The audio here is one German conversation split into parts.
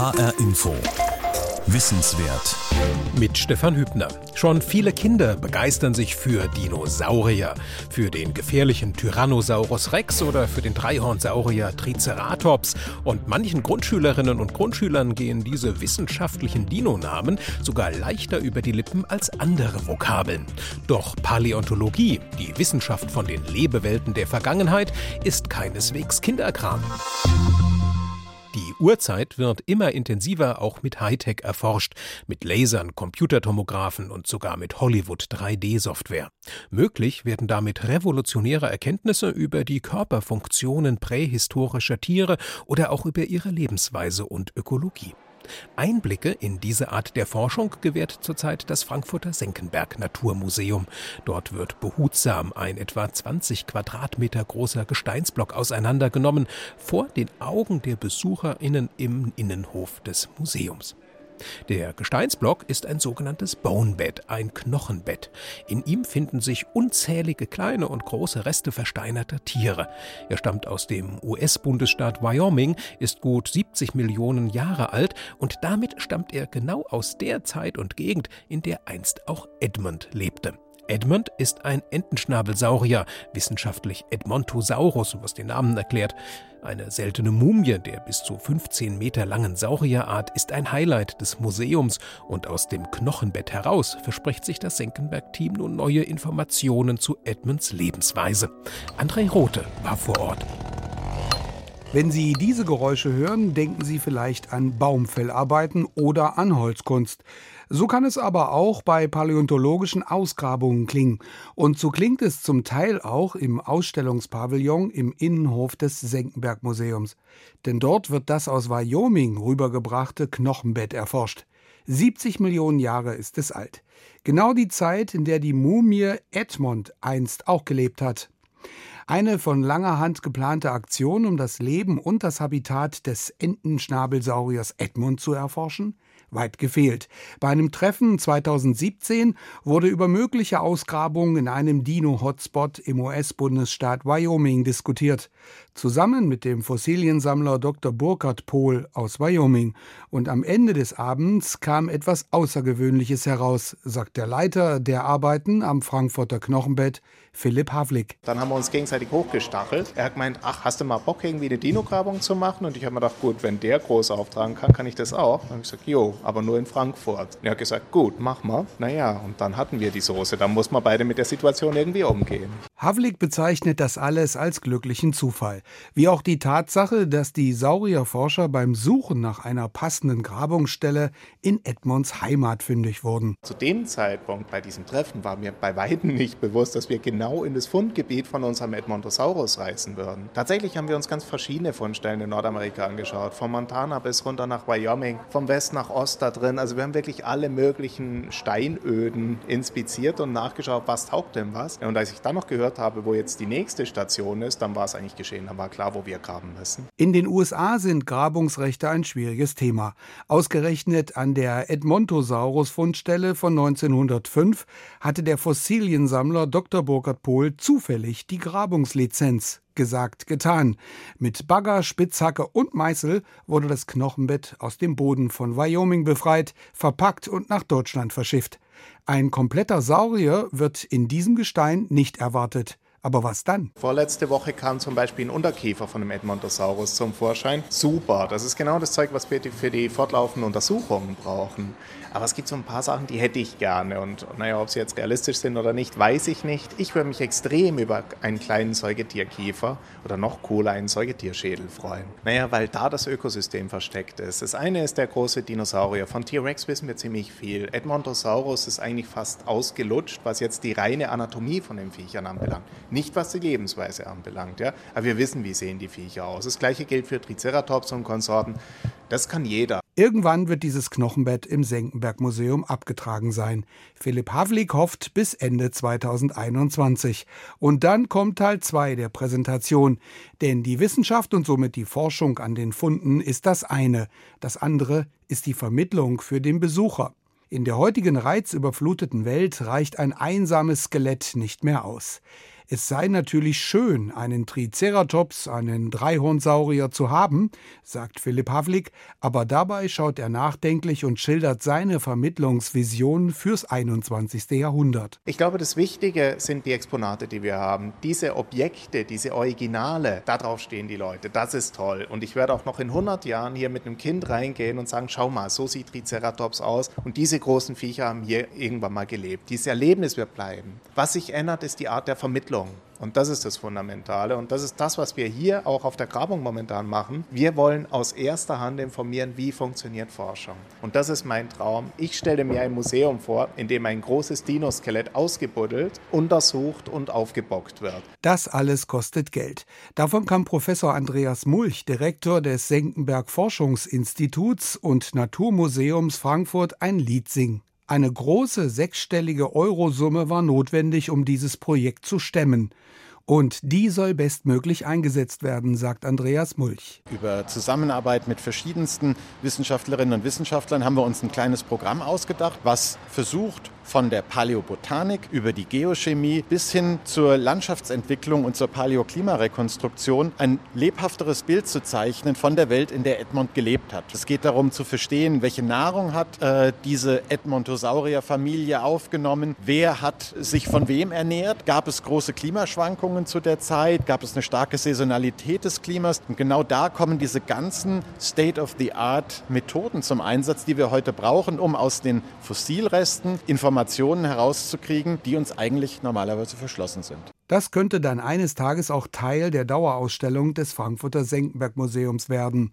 HR Info. Wissenswert. Mit Stefan Hübner. Schon viele Kinder begeistern sich für Dinosaurier. Für den gefährlichen Tyrannosaurus Rex oder für den Dreihornsaurier Triceratops. Und manchen Grundschülerinnen und Grundschülern gehen diese wissenschaftlichen Dinonamen sogar leichter über die Lippen als andere Vokabeln. Doch Paläontologie, die Wissenschaft von den Lebewelten der Vergangenheit, ist keineswegs Kinderkram. Die Urzeit wird immer intensiver auch mit Hightech erforscht, mit Lasern, Computertomographen und sogar mit Hollywood 3D-Software. Möglich werden damit revolutionäre Erkenntnisse über die Körperfunktionen prähistorischer Tiere oder auch über ihre Lebensweise und Ökologie. Einblicke in diese Art der Forschung gewährt zurzeit das Frankfurter Senckenberg Naturmuseum. Dort wird behutsam ein etwa 20 Quadratmeter großer Gesteinsblock auseinandergenommen vor den Augen der BesucherInnen im Innenhof des Museums. Der Gesteinsblock ist ein sogenanntes Bonebed, ein Knochenbett. In ihm finden sich unzählige kleine und große Reste versteinerter Tiere. Er stammt aus dem US-Bundesstaat Wyoming, ist gut 70 Millionen Jahre alt und damit stammt er genau aus der Zeit und Gegend, in der einst auch Edmund lebte. Edmund ist ein Entenschnabelsaurier, wissenschaftlich Edmontosaurus, was den Namen erklärt. Eine seltene Mumie der bis zu 15 Meter langen Saurierart ist ein Highlight des Museums und aus dem Knochenbett heraus verspricht sich das Senckenberg-Team nun neue Informationen zu Edmunds Lebensweise. André Rothe war vor Ort. Wenn Sie diese Geräusche hören, denken Sie vielleicht an Baumfellarbeiten oder an Holzkunst. So kann es aber auch bei paläontologischen Ausgrabungen klingen. Und so klingt es zum Teil auch im Ausstellungspavillon im Innenhof des Senckenberg Museums. Denn dort wird das aus Wyoming rübergebrachte Knochenbett erforscht. 70 Millionen Jahre ist es alt. Genau die Zeit, in der die Mumie Edmond einst auch gelebt hat. Eine von langer Hand geplante Aktion, um das Leben und das Habitat des Entenschnabelsauriers Edmund zu erforschen? Weit gefehlt. Bei einem Treffen 2017 wurde über mögliche Ausgrabungen in einem Dino-Hotspot im US-Bundesstaat Wyoming diskutiert. Zusammen mit dem Fossiliensammler Dr. Burkhard Pohl aus Wyoming. Und am Ende des Abends kam etwas Außergewöhnliches heraus, sagt der Leiter der Arbeiten am Frankfurter Knochenbett, Philipp Havlik. Dann haben wir uns gegenseitig hochgestachelt. Er hat gemeint, ach, hast du mal Bock, irgendwie eine Dino-Grabung zu machen? Und ich habe mir gedacht, gut, wenn der groß auftragen kann, kann ich das auch. Dann habe ich gesagt, jo, aber nur in Frankfurt. Und er hat gesagt, gut, mach mal. Naja, und dann hatten wir die Soße. Dann muss man beide mit der Situation irgendwie umgehen. Havlik bezeichnet das alles als glücklichen Zufall. Wie auch die Tatsache, dass die Saurierforscher beim Suchen nach einer passenden Grabungsstelle in Edmonds Heimat fündig wurden. Zu dem Zeitpunkt bei diesem Treffen war mir bei weitem nicht bewusst, dass wir genau in das Fundgebiet von unserem Edmontosaurus reisen würden. Tatsächlich haben wir uns ganz verschiedene Fundstellen in Nordamerika angeschaut. Von Montana bis runter nach Wyoming, vom West nach Ost da drin. Also wir haben wirklich alle möglichen Steinöden inspiziert und nachgeschaut, was taugt denn was. Und als ich dann noch gehört habe, wo jetzt die nächste Station ist, dann war es eigentlich geschehen. Dann war klar, wo wir graben müssen. In den USA sind Grabungsrechte ein schwieriges Thema. Ausgerechnet an der Edmontosaurus-Fundstelle von 1905 hatte der Fossiliensammler Dr. Burkhard Pohl zufällig die Grabungslizenz. Gesagt, getan. Mit Bagger, Spitzhacke und Meißel wurde das Knochenbett aus dem Boden von Wyoming befreit, verpackt und nach Deutschland verschifft. Ein kompletter Saurier wird in diesem Gestein nicht erwartet. Aber was dann? Vorletzte Woche kam zum Beispiel ein Unterkiefer von einem Edmontosaurus zum Vorschein. Super, das ist genau das Zeug, was wir für die fortlaufenden Untersuchungen brauchen. Aber es gibt so ein paar Sachen, die hätte ich gerne. Und naja, ob sie jetzt realistisch sind oder nicht, weiß ich nicht. Ich würde mich extrem über einen kleinen Säugetierkiefer oder noch cooler einen Säugetierschädel freuen. Naja, weil da das Ökosystem versteckt ist. Das eine ist der große Dinosaurier. Von T-Rex wissen wir ziemlich viel. Edmontosaurus ist eigentlich fast ausgelutscht, was jetzt die reine Anatomie von den Viechern anbelangt. Nicht was die Lebensweise anbelangt. Ja? Aber wir wissen, wie sehen die Viecher aus. Das gleiche gilt für Triceratops und Konsorten. Das kann jeder. Irgendwann wird dieses Knochenbett im Senckenberg Museum abgetragen sein. Philipp Havlik hofft bis Ende 2021. Und dann kommt Teil 2 der Präsentation. Denn die Wissenschaft und somit die Forschung an den Funden ist das eine. Das andere ist die Vermittlung für den Besucher. In der heutigen reizüberfluteten Welt reicht ein einsames Skelett nicht mehr aus. Es sei natürlich schön, einen Triceratops, einen Dreihornsaurier zu haben, sagt Philipp Havlik, aber dabei schaut er nachdenklich und schildert seine Vermittlungsvision fürs 21. Jahrhundert. Ich glaube, das Wichtige sind die Exponate, die wir haben. Diese Objekte, diese Originale, darauf stehen die Leute. Das ist toll. Und ich werde auch noch in 100 Jahren hier mit einem Kind reingehen und sagen, schau mal, so sieht Triceratops aus. Und diese großen Viecher haben hier irgendwann mal gelebt. Dieses Erlebnis wird bleiben. Was sich ändert, ist die Art der Vermittlung. Und das ist das Fundamentale. Und das ist das, was wir hier auch auf der Grabung momentan machen. Wir wollen aus erster Hand informieren, wie funktioniert Forschung. Und das ist mein Traum. Ich stelle mir ein Museum vor, in dem ein großes Dinoskelett ausgebuddelt, untersucht und aufgebockt wird. Das alles kostet Geld. Davon kann Professor Andreas Mulch, Direktor des Senckenberg Forschungsinstituts und Naturmuseums Frankfurt, ein Lied singen. Eine große sechsstellige Eurosumme war notwendig, um dieses Projekt zu stemmen. Und die soll bestmöglich eingesetzt werden, sagt Andreas Mulch. Über Zusammenarbeit mit verschiedensten Wissenschaftlerinnen und Wissenschaftlern haben wir uns ein kleines Programm ausgedacht, was versucht, von der Paläobotanik über die Geochemie bis hin zur Landschaftsentwicklung und zur Paläoklimarekonstruktion ein lebhafteres Bild zu zeichnen von der Welt, in der Edmond gelebt hat. Es geht darum zu verstehen, welche Nahrung hat äh, diese Edmontosaurierfamilie aufgenommen, wer hat sich von wem ernährt, gab es große Klimaschwankungen zu der Zeit, gab es eine starke Saisonalität des Klimas und genau da kommen diese ganzen State-of-the-Art-Methoden zum Einsatz, die wir heute brauchen, um aus den Fossilresten Informationen Informationen herauszukriegen, die uns eigentlich normalerweise verschlossen sind. Das könnte dann eines Tages auch Teil der Dauerausstellung des Frankfurter Senckenberg Museums werden.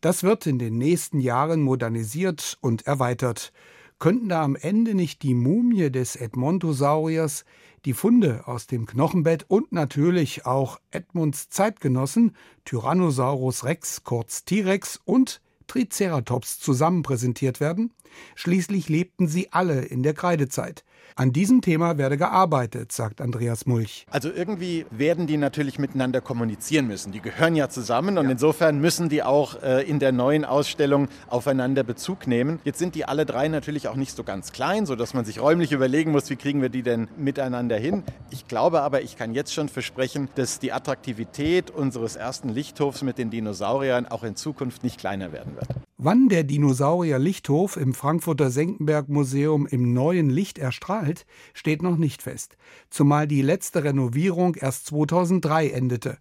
Das wird in den nächsten Jahren modernisiert und erweitert. Könnten da am Ende nicht die Mumie des Edmontosauriers, die Funde aus dem Knochenbett und natürlich auch Edmunds Zeitgenossen Tyrannosaurus rex, kurz T-Rex und Triceratops zusammen präsentiert werden? Schließlich lebten sie alle in der Kreidezeit. An diesem Thema werde gearbeitet, sagt Andreas Mulch. Also irgendwie werden die natürlich miteinander kommunizieren müssen. Die gehören ja zusammen und ja. insofern müssen die auch äh, in der neuen Ausstellung aufeinander Bezug nehmen. Jetzt sind die alle drei natürlich auch nicht so ganz klein, sodass man sich räumlich überlegen muss, wie kriegen wir die denn miteinander hin. Ich glaube aber, ich kann jetzt schon versprechen, dass die Attraktivität unseres ersten Lichthofs mit den Dinosauriern auch in Zukunft nicht kleiner werden wird. Wann der Dinosaurier Lichthof im Frankfurter Senckenberg Museum im neuen Licht erstrahlt, steht noch nicht fest, zumal die letzte Renovierung erst 2003 endete.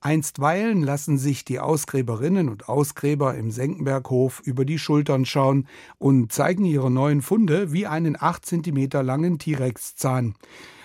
Einstweilen lassen sich die Ausgräberinnen und Ausgräber im Senckenberghof über die Schultern schauen und zeigen ihre neuen Funde wie einen 8 cm langen T-Rex-Zahn.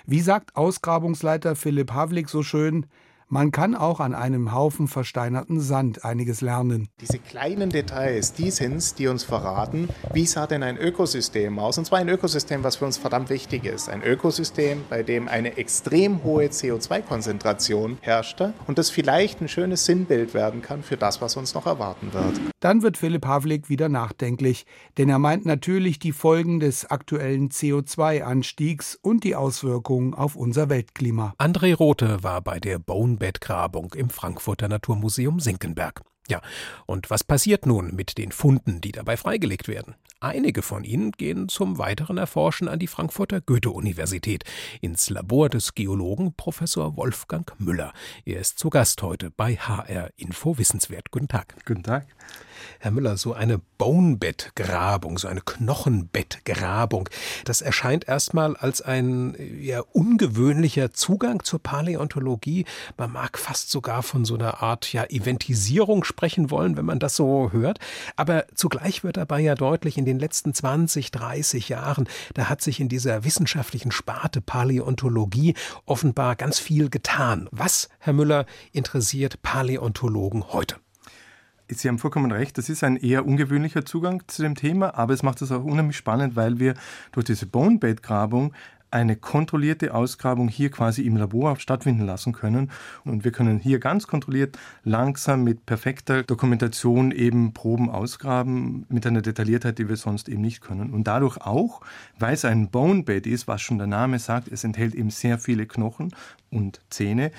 Wie sagt Ausgrabungsleiter Philipp Havlik so schön, man kann auch an einem Haufen versteinerten Sand einiges lernen. Diese kleinen Details, die sind es, die uns verraten, wie sah denn ein Ökosystem aus? Und zwar ein Ökosystem, was für uns verdammt wichtig ist. Ein Ökosystem, bei dem eine extrem hohe CO2-Konzentration herrschte und das vielleicht ein schönes Sinnbild werden kann für das, was uns noch erwarten wird. Dann wird Philipp Havlik wieder nachdenklich, denn er meint natürlich die Folgen des aktuellen CO2-Anstiegs und die Auswirkungen auf unser Weltklima. André Rothe war bei der Bone Bettgrabung im Frankfurter Naturmuseum Senckenberg. Ja, und was passiert nun mit den Funden, die dabei freigelegt werden? Einige von ihnen gehen zum weiteren Erforschen an die Frankfurter Goethe-Universität, ins Labor des Geologen Professor Wolfgang Müller. Er ist zu Gast heute bei HR Info Wissenswert. Guten Tag. Guten Tag. Herr Müller, so eine Bonebettgrabung, so eine Knochenbettgrabung, das erscheint erstmal als ein eher ungewöhnlicher Zugang zur Paläontologie. Man mag fast sogar von so einer Art ja, Eventisierung sprechen wollen, wenn man das so hört. Aber zugleich wird dabei ja deutlich, in den letzten 20, 30 Jahren, da hat sich in dieser wissenschaftlichen Sparte Paläontologie offenbar ganz viel getan. Was, Herr Müller, interessiert Paläontologen heute? Sie haben vollkommen recht, das ist ein eher ungewöhnlicher Zugang zu dem Thema, aber es macht es auch unheimlich spannend, weil wir durch diese Bonebed-Grabung eine kontrollierte Ausgrabung hier quasi im Labor stattfinden lassen können. Und wir können hier ganz kontrolliert, langsam mit perfekter Dokumentation eben Proben ausgraben, mit einer Detailliertheit, die wir sonst eben nicht können. Und dadurch auch, weil es ein Bonebed ist, was schon der Name sagt, es enthält eben sehr viele Knochen und Zähne,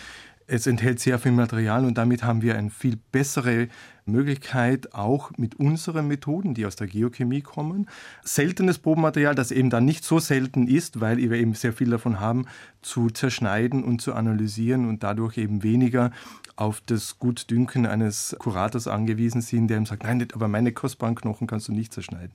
es enthält sehr viel Material und damit haben wir eine viel bessere Möglichkeit, auch mit unseren Methoden, die aus der Geochemie kommen, seltenes Probenmaterial, das eben dann nicht so selten ist, weil wir eben sehr viel davon haben, zu zerschneiden und zu analysieren und dadurch eben weniger auf das Gutdünken eines Kurators angewiesen sind, der ihm sagt, nein, aber meine kostbaren Knochen kannst du nicht zerschneiden.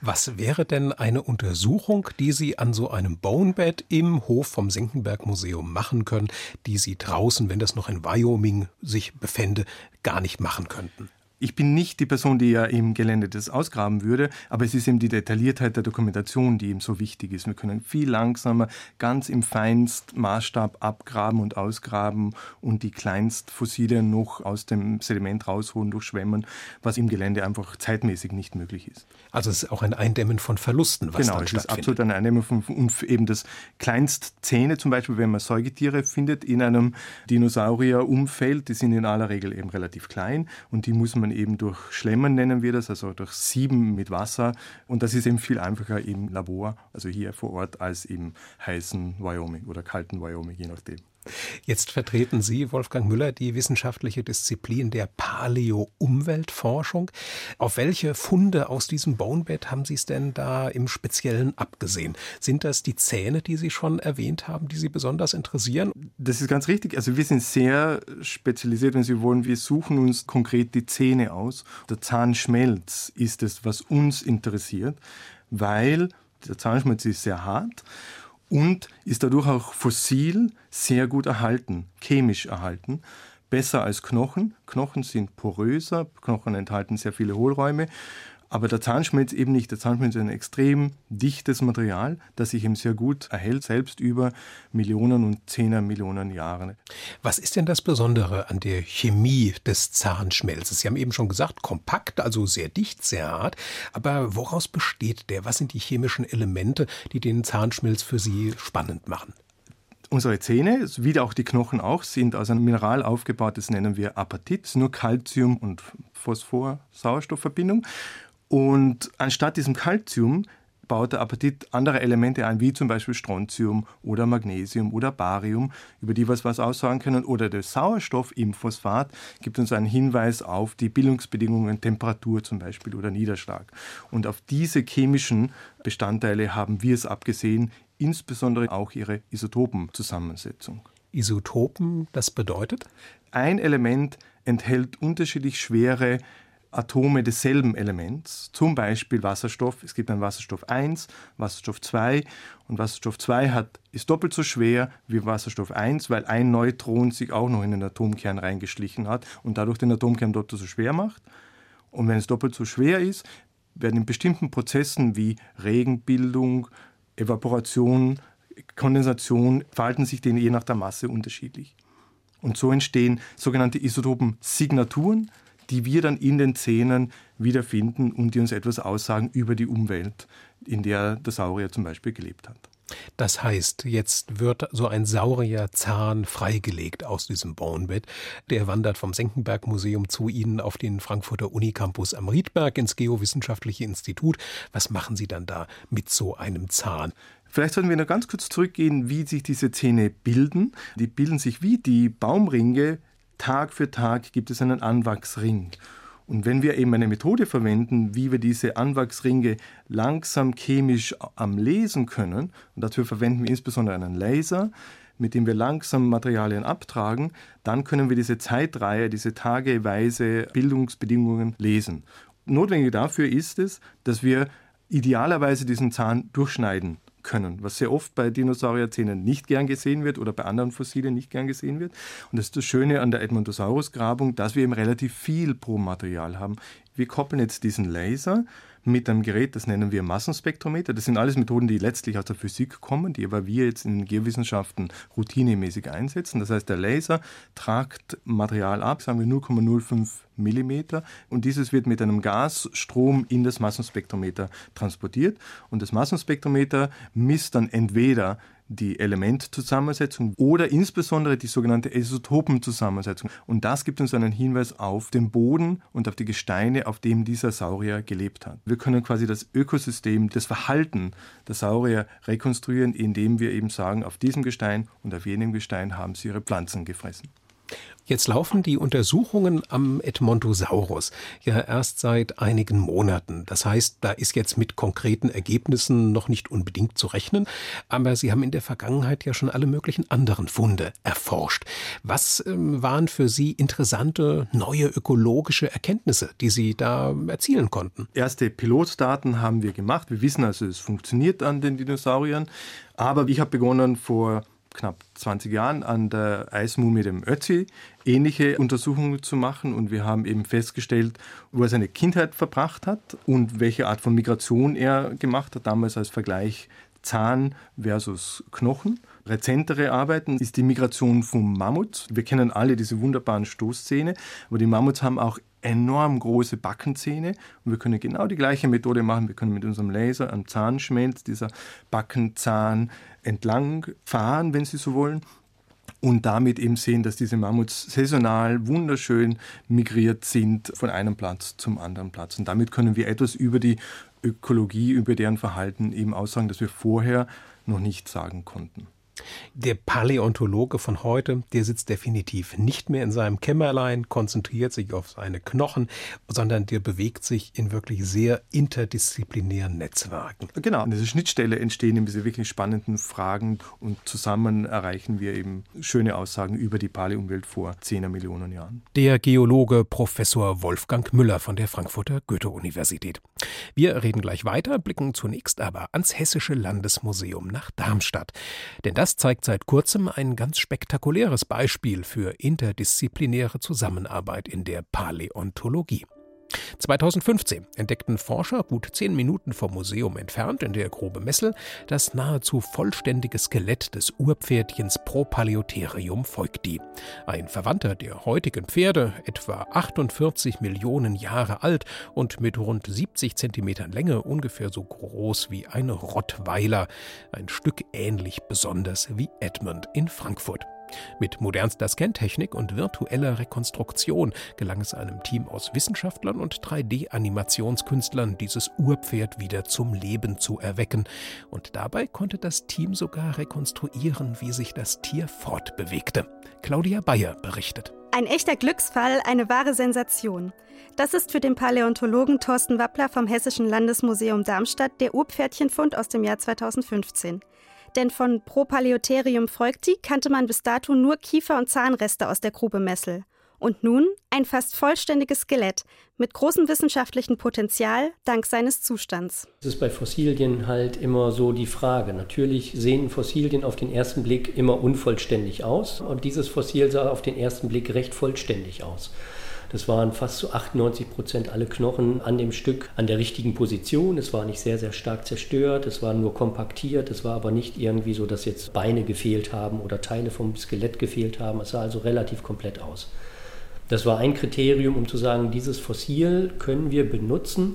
Was wäre denn eine Untersuchung, die Sie an so einem Bonebed im Hof vom Senckenberg Museum machen können, die Sie draußen, wenn das noch in Wyoming sich befände, gar nicht machen könnten? Ich bin nicht die Person, die ja im Gelände das ausgraben würde, aber es ist eben die Detailliertheit der Dokumentation, die eben so wichtig ist. Wir können viel langsamer, ganz im Feinstmaßstab abgraben und ausgraben und die Kleinstfossilien noch aus dem Sediment rausholen, durchschwemmen, was im Gelände einfach zeitmäßig nicht möglich ist. Also es ist auch ein Eindämmen von Verlusten, was genau, dann stattfindet. Genau, es ist absolut ein Eindämmen von und eben das Kleinstzähne, zum Beispiel, wenn man Säugetiere findet in einem Dinosaurierumfeld, die sind in aller Regel eben relativ klein und die muss man eben durch Schlemmen nennen wir das, also durch Sieben mit Wasser. Und das ist eben viel einfacher im Labor, also hier vor Ort, als im heißen Wyoming oder kalten Wyoming, je nachdem. Jetzt vertreten Sie, Wolfgang Müller, die wissenschaftliche Disziplin der Paleo-Umweltforschung. Auf welche Funde aus diesem Bonebed haben Sie es denn da im Speziellen abgesehen? Sind das die Zähne, die Sie schon erwähnt haben, die Sie besonders interessieren? Das ist ganz richtig. Also wir sind sehr spezialisiert, wenn Sie wollen. Wir suchen uns konkret die Zähne aus. Der Zahnschmelz ist es, was uns interessiert, weil der Zahnschmelz ist sehr hart und ist dadurch auch fossil sehr gut erhalten, chemisch erhalten. Besser als Knochen. Knochen sind poröser, Knochen enthalten sehr viele Hohlräume. Aber der Zahnschmelz eben nicht. Der Zahnschmelz ist ein extrem dichtes Material, das sich eben sehr gut erhält, selbst über Millionen und Zehner Millionen Jahre. Was ist denn das Besondere an der Chemie des Zahnschmelzes? Sie haben eben schon gesagt, kompakt, also sehr dicht, sehr hart. Aber woraus besteht der? Was sind die chemischen Elemente, die den Zahnschmelz für Sie spannend machen? Unsere Zähne, wie auch die Knochen auch, sind aus einem Mineral aufgebaut, das nennen wir Apatit, ist nur Calcium und Phosphor-Sauerstoffverbindung. Und anstatt diesem Calcium baut der Apatit andere Elemente ein, wie zum Beispiel Strontium oder Magnesium oder Barium, über die wir was aussagen können. Oder der Sauerstoff im Phosphat gibt uns einen Hinweis auf die Bildungsbedingungen, Temperatur zum Beispiel oder Niederschlag. Und auf diese chemischen Bestandteile haben wir es abgesehen, insbesondere auch ihre Isotopenzusammensetzung. Isotopen, das bedeutet? Ein Element enthält unterschiedlich schwere Atome desselben Elements, zum Beispiel Wasserstoff. Es gibt einen Wasserstoff 1, Wasserstoff 2 und Wasserstoff 2 hat, ist doppelt so schwer wie Wasserstoff 1, weil ein Neutron sich auch noch in den Atomkern reingeschlichen hat und dadurch den Atomkern doppelt so schwer macht. Und wenn es doppelt so schwer ist, werden in bestimmten Prozessen wie Regenbildung, Evaporation, Kondensation, verhalten sich denen je nach der Masse unterschiedlich. Und so entstehen sogenannte Isotopensignaturen, die wir dann in den Zähnen wiederfinden und die uns etwas aussagen über die Umwelt, in der der Saurier zum Beispiel gelebt hat. Das heißt, jetzt wird so ein Saurierzahn freigelegt aus diesem Bonebed. Der wandert vom Senckenberg Museum zu Ihnen auf den Frankfurter Unicampus am Riedberg ins Geowissenschaftliche Institut. Was machen Sie dann da mit so einem Zahn? Vielleicht sollten wir noch ganz kurz zurückgehen, wie sich diese Zähne bilden. Die bilden sich wie die Baumringe Tag für Tag gibt es einen Anwachsring. Und wenn wir eben eine Methode verwenden, wie wir diese Anwachsringe langsam chemisch am lesen können, und dafür verwenden wir insbesondere einen Laser, mit dem wir langsam Materialien abtragen, dann können wir diese Zeitreihe, diese tageweise Bildungsbedingungen lesen. Notwendig dafür ist es, dass wir idealerweise diesen Zahn durchschneiden können, was sehr oft bei Dinosaurierzähnen nicht gern gesehen wird oder bei anderen Fossilien nicht gern gesehen wird. Und das ist das Schöne an der Edmontosaurus-Grabung, dass wir eben relativ viel Probenmaterial haben. Wir koppeln jetzt diesen Laser mit einem Gerät, das nennen wir Massenspektrometer. Das sind alles Methoden, die letztlich aus der Physik kommen, die aber wir jetzt in Geowissenschaften routinemäßig einsetzen. Das heißt, der Laser tragt Material ab, sagen wir 0,05 Millimeter, und dieses wird mit einem Gasstrom in das Massenspektrometer transportiert. Und das Massenspektrometer misst dann entweder die Elementzusammensetzung oder insbesondere die sogenannte Isotopenzusammensetzung. Und das gibt uns einen Hinweis auf den Boden und auf die Gesteine, auf dem dieser Saurier gelebt hat. Wir können quasi das Ökosystem, das Verhalten der Saurier rekonstruieren, indem wir eben sagen, auf diesem Gestein und auf jenem Gestein haben sie ihre Pflanzen gefressen. Jetzt laufen die Untersuchungen am Edmontosaurus ja erst seit einigen Monaten. Das heißt, da ist jetzt mit konkreten Ergebnissen noch nicht unbedingt zu rechnen, aber Sie haben in der Vergangenheit ja schon alle möglichen anderen Funde erforscht. Was ähm, waren für Sie interessante neue ökologische Erkenntnisse, die Sie da erzielen konnten? Erste Pilotdaten haben wir gemacht. Wir wissen also, es funktioniert an den Dinosauriern. Aber ich habe begonnen vor knapp 20 Jahren an der Eismumie dem Ötzi ähnliche Untersuchungen zu machen und wir haben eben festgestellt, wo er seine Kindheit verbracht hat und welche Art von Migration er gemacht hat, damals als Vergleich Zahn versus Knochen. Rezentere Arbeiten ist die Migration vom Mammut. Wir kennen alle diese wunderbaren Stoßzähne, aber die Mammuts haben auch enorm große Backenzähne und wir können genau die gleiche Methode machen. Wir können mit unserem Laser am Zahnschmelz dieser Backenzahn entlang fahren, wenn Sie so wollen und damit eben sehen, dass diese Mammuts saisonal wunderschön migriert sind von einem Platz zum anderen Platz. Und damit können wir etwas über die Ökologie, über deren Verhalten eben aussagen, das wir vorher noch nicht sagen konnten. Der Paläontologe von heute, der sitzt definitiv nicht mehr in seinem Kämmerlein, konzentriert sich auf seine Knochen, sondern der bewegt sich in wirklich sehr interdisziplinären Netzwerken. Genau, an dieser Schnittstelle entstehen eben diese wirklich spannenden Fragen und zusammen erreichen wir eben schöne Aussagen über die Paläumwelt vor 10 Millionen Jahren. Der Geologe Professor Wolfgang Müller von der Frankfurter Goethe-Universität. Wir reden gleich weiter, blicken zunächst aber ans Hessische Landesmuseum nach Darmstadt. Denn das zeigt seit kurzem ein ganz spektakuläres Beispiel für interdisziplinäre Zusammenarbeit in der Paläontologie. 2015 entdeckten Forscher gut zehn Minuten vom Museum entfernt in der Grube Messel das nahezu vollständige Skelett des Urpferdchens Propaleotherium feugdi. Ein Verwandter der heutigen Pferde, etwa 48 Millionen Jahre alt und mit rund 70 Zentimetern Länge ungefähr so groß wie ein Rottweiler. Ein Stück ähnlich besonders wie Edmund in Frankfurt. Mit modernster Scantechnik und virtueller Rekonstruktion gelang es einem Team aus Wissenschaftlern und 3D-Animationskünstlern, dieses Urpferd wieder zum Leben zu erwecken. Und dabei konnte das Team sogar rekonstruieren, wie sich das Tier fortbewegte. Claudia Bayer berichtet. Ein echter Glücksfall, eine wahre Sensation. Das ist für den Paläontologen Thorsten Wappler vom Hessischen Landesmuseum Darmstadt der Urpferdchenfund aus dem Jahr 2015 denn von Propaleotherium freugti kannte man bis dato nur Kiefer- und Zahnreste aus der Grube Messel. Und nun ein fast vollständiges Skelett mit großem wissenschaftlichen Potenzial dank seines Zustands. Das ist bei Fossilien halt immer so die Frage. Natürlich sehen Fossilien auf den ersten Blick immer unvollständig aus und dieses Fossil sah auf den ersten Blick recht vollständig aus. Das waren fast zu 98 Prozent alle Knochen an dem Stück an der richtigen Position. Es war nicht sehr, sehr stark zerstört, es war nur kompaktiert, es war aber nicht irgendwie so, dass jetzt Beine gefehlt haben oder Teile vom Skelett gefehlt haben. Es sah also relativ komplett aus. Das war ein Kriterium, um zu sagen, dieses Fossil können wir benutzen,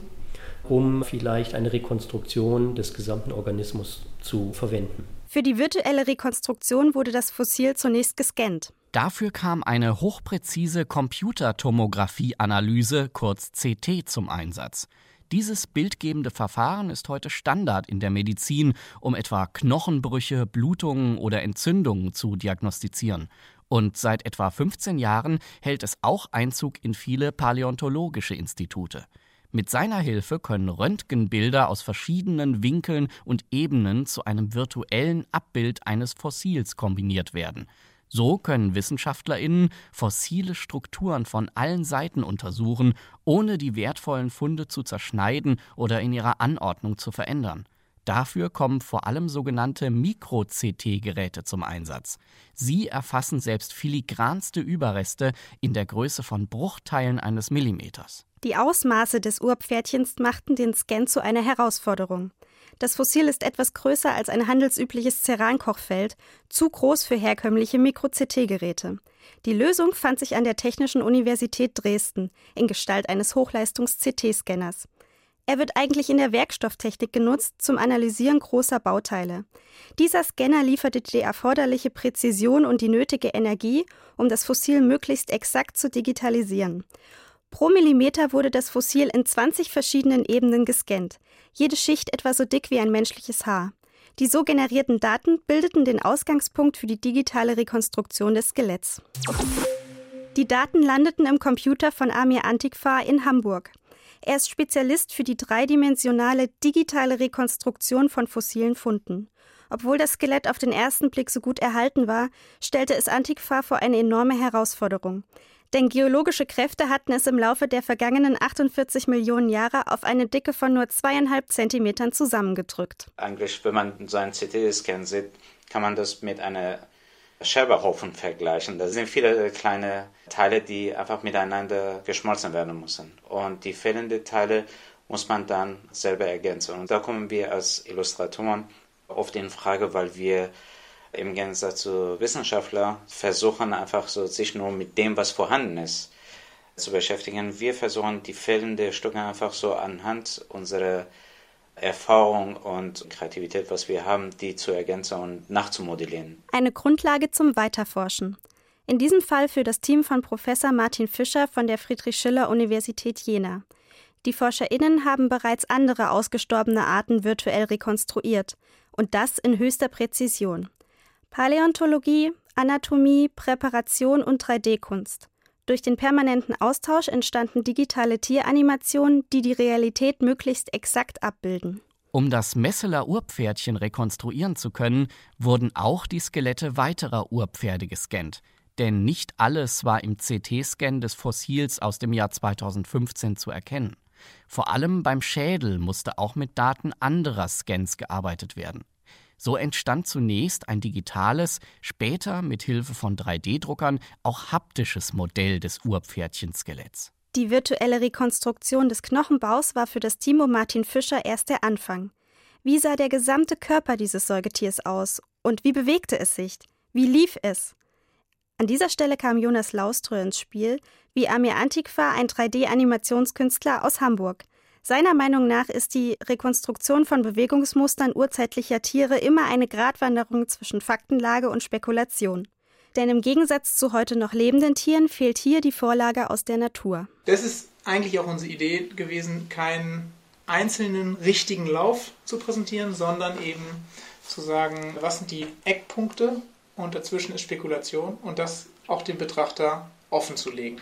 um vielleicht eine Rekonstruktion des gesamten Organismus zu verwenden. Für die virtuelle Rekonstruktion wurde das Fossil zunächst gescannt. Dafür kam eine hochpräzise Computertomographie-Analyse, kurz CT, zum Einsatz. Dieses bildgebende Verfahren ist heute Standard in der Medizin, um etwa Knochenbrüche, Blutungen oder Entzündungen zu diagnostizieren. Und seit etwa 15 Jahren hält es auch Einzug in viele paläontologische Institute. Mit seiner Hilfe können Röntgenbilder aus verschiedenen Winkeln und Ebenen zu einem virtuellen Abbild eines Fossils kombiniert werden. So können WissenschaftlerInnen fossile Strukturen von allen Seiten untersuchen, ohne die wertvollen Funde zu zerschneiden oder in ihrer Anordnung zu verändern. Dafür kommen vor allem sogenannte Mikro-CT-Geräte zum Einsatz. Sie erfassen selbst filigranste Überreste in der Größe von Bruchteilen eines Millimeters. Die Ausmaße des Urpferdchens machten den Scan zu einer Herausforderung. Das Fossil ist etwas größer als ein handelsübliches Cerankochfeld, zu groß für herkömmliche Mikro-CT-Geräte. Die Lösung fand sich an der Technischen Universität Dresden in Gestalt eines Hochleistungs-CT-Scanners. Er wird eigentlich in der Werkstofftechnik genutzt zum Analysieren großer Bauteile. Dieser Scanner lieferte die erforderliche Präzision und die nötige Energie, um das Fossil möglichst exakt zu digitalisieren. Pro Millimeter wurde das Fossil in 20 verschiedenen Ebenen gescannt, jede Schicht etwa so dick wie ein menschliches Haar. Die so generierten Daten bildeten den Ausgangspunkt für die digitale Rekonstruktion des Skeletts. Die Daten landeten im Computer von Amir Antikfar in Hamburg. Er ist Spezialist für die dreidimensionale digitale Rekonstruktion von fossilen Funden. Obwohl das Skelett auf den ersten Blick so gut erhalten war, stellte es Antikfa vor eine enorme Herausforderung. Denn geologische Kräfte hatten es im Laufe der vergangenen 48 Millionen Jahre auf eine Dicke von nur zweieinhalb Zentimetern zusammengedrückt. Eigentlich, wenn man seinen CT-Scan sieht, kann man das mit einer Scherberhaufen vergleichen. Da sind viele kleine Teile, die einfach miteinander geschmolzen werden müssen. Und die fehlenden Teile muss man dann selber ergänzen. Und da kommen wir als Illustratoren oft in Frage, weil wir im Gegensatz zu Wissenschaftlern versuchen einfach so sich nur mit dem, was vorhanden ist, zu beschäftigen. Wir versuchen die fehlenden Stücke einfach so anhand unserer Erfahrung und Kreativität, was wir haben, die zu ergänzen und nachzumodellieren. Eine Grundlage zum Weiterforschen. In diesem Fall für das Team von Professor Martin Fischer von der Friedrich-Schiller-Universität Jena. Die ForscherInnen haben bereits andere ausgestorbene Arten virtuell rekonstruiert. Und das in höchster Präzision. Paläontologie, Anatomie, Präparation und 3D-Kunst. Durch den permanenten Austausch entstanden digitale Tieranimationen, die die Realität möglichst exakt abbilden. Um das Messeler Urpferdchen rekonstruieren zu können, wurden auch die Skelette weiterer Urpferde gescannt. Denn nicht alles war im CT-Scan des Fossils aus dem Jahr 2015 zu erkennen. Vor allem beim Schädel musste auch mit Daten anderer Scans gearbeitet werden. So entstand zunächst ein digitales, später mit Hilfe von 3D-Druckern auch haptisches Modell des Urpferdchenskeletts. Die virtuelle Rekonstruktion des Knochenbaus war für das um Martin Fischer erst der Anfang. Wie sah der gesamte Körper dieses Säugetiers aus und wie bewegte es sich? Wie lief es? An dieser Stelle kam Jonas Lauströ ins Spiel, wie Amir Antikwa, ein 3D-Animationskünstler aus Hamburg. Seiner Meinung nach ist die Rekonstruktion von Bewegungsmustern urzeitlicher Tiere immer eine Gratwanderung zwischen Faktenlage und Spekulation. Denn im Gegensatz zu heute noch lebenden Tieren fehlt hier die Vorlage aus der Natur. Das ist eigentlich auch unsere Idee gewesen, keinen einzelnen richtigen Lauf zu präsentieren, sondern eben zu sagen, was sind die Eckpunkte und dazwischen ist Spekulation und das auch dem Betrachter offen zu legen.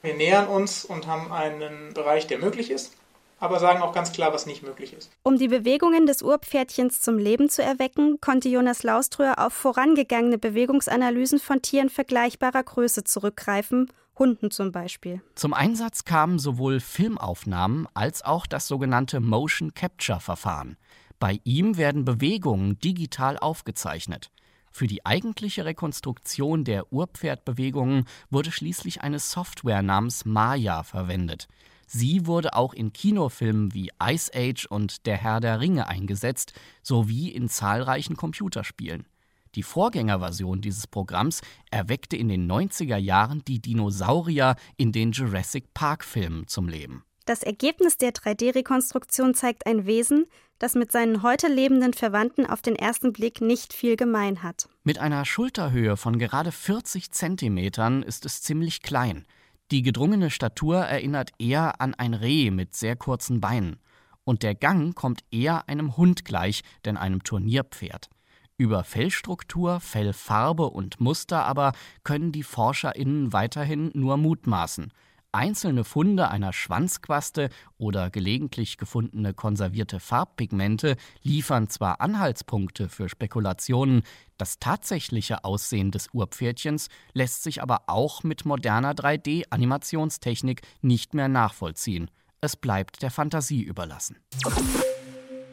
Wir nähern uns und haben einen Bereich, der möglich ist aber sagen auch ganz klar, was nicht möglich ist. Um die Bewegungen des Urpferdchens zum Leben zu erwecken, konnte Jonas Lauströer auf vorangegangene Bewegungsanalysen von Tieren vergleichbarer Größe zurückgreifen, Hunden zum Beispiel. Zum Einsatz kamen sowohl Filmaufnahmen als auch das sogenannte Motion Capture Verfahren. Bei ihm werden Bewegungen digital aufgezeichnet. Für die eigentliche Rekonstruktion der Urpferdbewegungen wurde schließlich eine Software namens Maya verwendet. Sie wurde auch in Kinofilmen wie Ice Age und Der Herr der Ringe eingesetzt, sowie in zahlreichen Computerspielen. Die Vorgängerversion dieses Programms erweckte in den 90er Jahren die Dinosaurier in den Jurassic Park-Filmen zum Leben. Das Ergebnis der 3D-Rekonstruktion zeigt ein Wesen, das mit seinen heute lebenden Verwandten auf den ersten Blick nicht viel gemein hat. Mit einer Schulterhöhe von gerade 40 Zentimetern ist es ziemlich klein. Die gedrungene Statur erinnert eher an ein Reh mit sehr kurzen Beinen. Und der Gang kommt eher einem Hund gleich, denn einem Turnierpferd. Über Fellstruktur, Fellfarbe und Muster aber können die ForscherInnen weiterhin nur mutmaßen. Einzelne Funde einer Schwanzquaste oder gelegentlich gefundene konservierte Farbpigmente liefern zwar Anhaltspunkte für Spekulationen, das tatsächliche Aussehen des Urpferdchens lässt sich aber auch mit moderner 3D-Animationstechnik nicht mehr nachvollziehen. Es bleibt der Fantasie überlassen.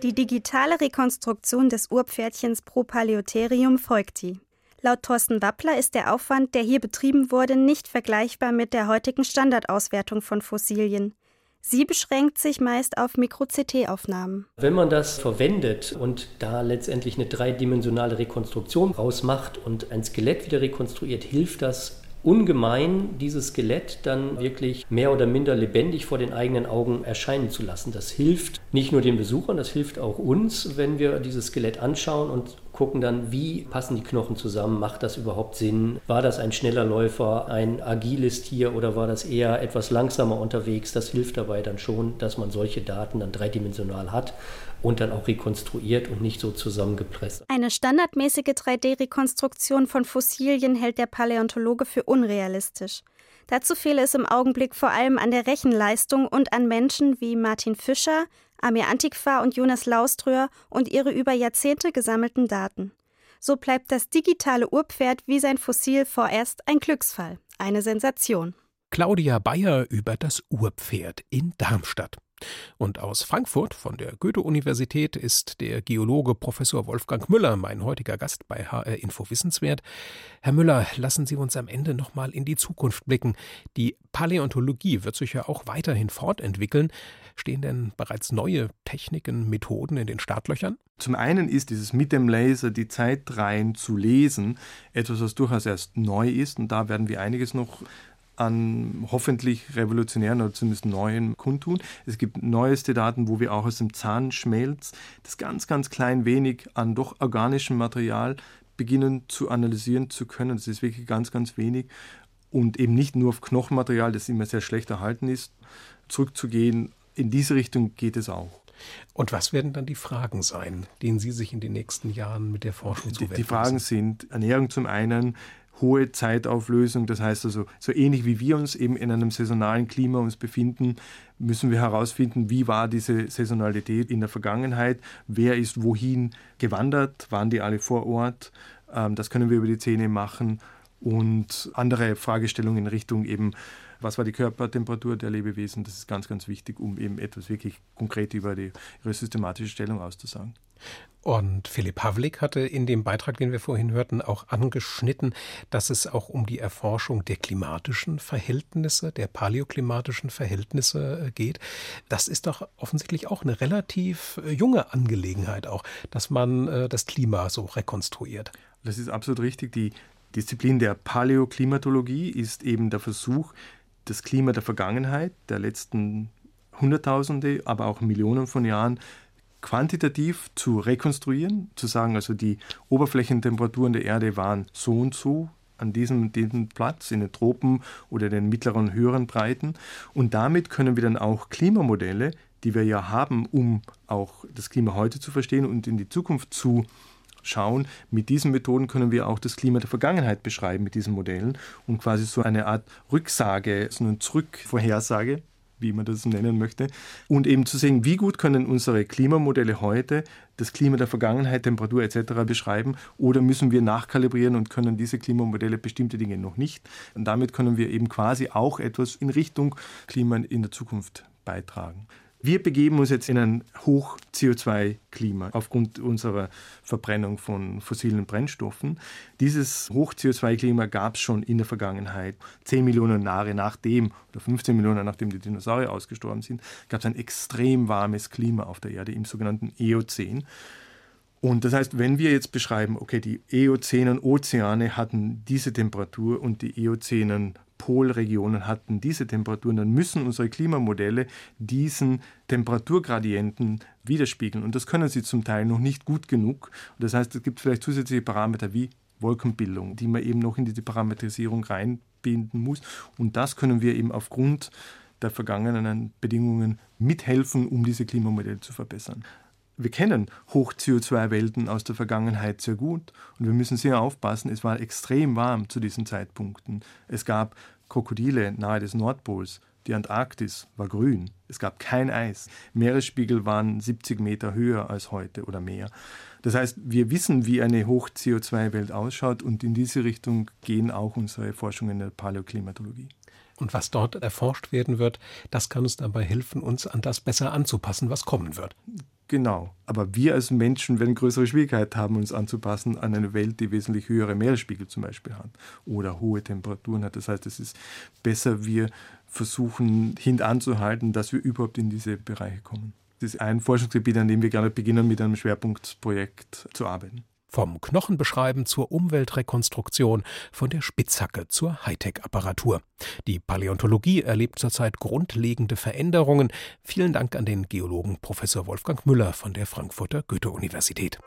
Die digitale Rekonstruktion des Urpferdchens pro Paleotherium folgt die. Laut Thorsten Wappler ist der Aufwand, der hier betrieben wurde, nicht vergleichbar mit der heutigen Standardauswertung von Fossilien. Sie beschränkt sich meist auf Mikro-CT-Aufnahmen. Wenn man das verwendet und da letztendlich eine dreidimensionale Rekonstruktion rausmacht und ein Skelett wieder rekonstruiert, hilft das ungemein, dieses Skelett dann wirklich mehr oder minder lebendig vor den eigenen Augen erscheinen zu lassen. Das hilft nicht nur den Besuchern, das hilft auch uns, wenn wir dieses Skelett anschauen und gucken dann, wie passen die Knochen zusammen, macht das überhaupt Sinn? War das ein schneller Läufer, ein agiles Tier oder war das eher etwas langsamer unterwegs? Das hilft dabei dann schon, dass man solche Daten dann dreidimensional hat und dann auch rekonstruiert und nicht so zusammengepresst. Eine standardmäßige 3D-Rekonstruktion von Fossilien hält der Paläontologe für unrealistisch. Dazu fehle es im Augenblick vor allem an der Rechenleistung und an Menschen wie Martin Fischer, Amir Antikva und Jonas Lauströer und ihre über Jahrzehnte gesammelten Daten. So bleibt das digitale Urpferd wie sein Fossil vorerst ein Glücksfall, eine Sensation. Claudia Bayer über das Urpferd in Darmstadt. Und aus Frankfurt von der Goethe-Universität ist der Geologe Professor Wolfgang Müller mein heutiger Gast bei HR Info Wissenswert. Herr Müller, lassen Sie uns am Ende nochmal in die Zukunft blicken. Die Paläontologie wird sich ja auch weiterhin fortentwickeln. Stehen denn bereits neue Techniken, Methoden in den Startlöchern? Zum einen ist dieses mit dem Laser die Zeitreihen zu lesen etwas, was durchaus erst neu ist und da werden wir einiges noch an hoffentlich revolutionären oder zumindest neuen kundtun. Es gibt neueste Daten, wo wir auch aus dem Zahnschmelz das ganz, ganz klein wenig an doch organischem Material beginnen zu analysieren zu können. Das ist wirklich ganz, ganz wenig. Und eben nicht nur auf Knochenmaterial, das immer sehr schlecht erhalten ist, zurückzugehen. In diese Richtung geht es auch. Und was werden dann die Fragen sein, denen Sie sich in den nächsten Jahren mit der Forschung zuwenden Die, die Fragen sind Ernährung zum einen, hohe Zeitauflösung. Das heißt also, so ähnlich wie wir uns eben in einem saisonalen Klima uns befinden, müssen wir herausfinden, wie war diese Saisonalität in der Vergangenheit, wer ist wohin gewandert, waren die alle vor Ort. Ähm, das können wir über die Zähne machen und andere Fragestellungen in Richtung eben, was war die Körpertemperatur der Lebewesen, das ist ganz, ganz wichtig, um eben etwas wirklich konkret über die, ihre systematische Stellung auszusagen. Und Philipp Havlik hatte in dem Beitrag, den wir vorhin hörten, auch angeschnitten, dass es auch um die Erforschung der klimatischen Verhältnisse, der paläoklimatischen Verhältnisse äh, geht. Das ist doch offensichtlich auch eine relativ äh, junge Angelegenheit auch, dass man äh, das Klima so rekonstruiert. Das ist absolut richtig. Die Disziplin der Paläoklimatologie ist eben der Versuch, das Klima der Vergangenheit, der letzten Hunderttausende, aber auch Millionen von Jahren quantitativ zu rekonstruieren, zu sagen, also die Oberflächentemperaturen der Erde waren so und so an diesem, diesem Platz in den Tropen oder den mittleren höheren Breiten. Und damit können wir dann auch Klimamodelle, die wir ja haben, um auch das Klima heute zu verstehen und in die Zukunft zu schauen. Mit diesen Methoden können wir auch das Klima der Vergangenheit beschreiben mit diesen Modellen und quasi so eine Art Rücksage, so eine Zurückvorhersage wie man das nennen möchte, und eben zu sehen, wie gut können unsere Klimamodelle heute das Klima der Vergangenheit, Temperatur etc. beschreiben oder müssen wir nachkalibrieren und können diese Klimamodelle bestimmte Dinge noch nicht. Und damit können wir eben quasi auch etwas in Richtung Klima in der Zukunft beitragen. Wir begeben uns jetzt in ein Hoch-CO2-Klima aufgrund unserer Verbrennung von fossilen Brennstoffen. Dieses Hoch-CO2-Klima gab es schon in der Vergangenheit. Zehn Millionen Jahre nachdem oder 15 Millionen nachdem die Dinosaurier ausgestorben sind, gab es ein extrem warmes Klima auf der Erde im sogenannten Eozän. Und das heißt, wenn wir jetzt beschreiben, okay, die eozänen Ozeane hatten diese Temperatur und die eozänen Polregionen hatten diese Temperaturen, dann müssen unsere Klimamodelle diesen Temperaturgradienten widerspiegeln. Und das können sie zum Teil noch nicht gut genug. Das heißt, es gibt vielleicht zusätzliche Parameter wie Wolkenbildung, die man eben noch in diese Parametrisierung reinbinden muss. Und das können wir eben aufgrund der vergangenen Bedingungen mithelfen, um diese Klimamodelle zu verbessern wir kennen Hoch-CO2-Welten aus der Vergangenheit sehr gut und wir müssen sehr aufpassen. Es war extrem warm zu diesen Zeitpunkten. Es gab Krokodile nahe des Nordpols. Die Antarktis war grün. Es gab kein Eis. Meeresspiegel waren 70 Meter höher als heute oder mehr. Das heißt, wir wissen, wie eine Hoch-CO2-Welt ausschaut und in diese Richtung gehen auch unsere Forschungen der Paläoklimatologie. Und was dort erforscht werden wird, das kann uns dabei helfen, uns an das besser anzupassen, was kommen wird. Genau. Aber wir als Menschen werden größere Schwierigkeiten haben, uns anzupassen an eine Welt, die wesentlich höhere Meeresspiegel zum Beispiel hat oder hohe Temperaturen hat. Das heißt, es ist besser, wir versuchen hintanzuhalten, dass wir überhaupt in diese Bereiche kommen. Das ist ein Forschungsgebiet, an dem wir gerne beginnen, mit einem Schwerpunktprojekt zu arbeiten. Vom Knochenbeschreiben zur Umweltrekonstruktion, von der Spitzhacke zur Hightech-Apparatur. Die Paläontologie erlebt zurzeit grundlegende Veränderungen. Vielen Dank an den Geologen Professor Wolfgang Müller von der Frankfurter Goethe-Universität.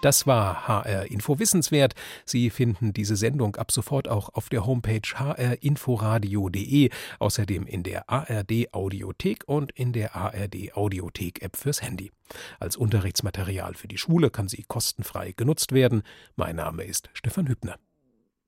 Das war HR Info Wissenswert. Sie finden diese Sendung ab sofort auch auf der Homepage hrinforadio.de, außerdem in der ARD Audiothek und in der ARD Audiothek App fürs Handy. Als Unterrichtsmaterial für die Schule kann sie kostenfrei genutzt werden. Mein Name ist Stefan Hübner.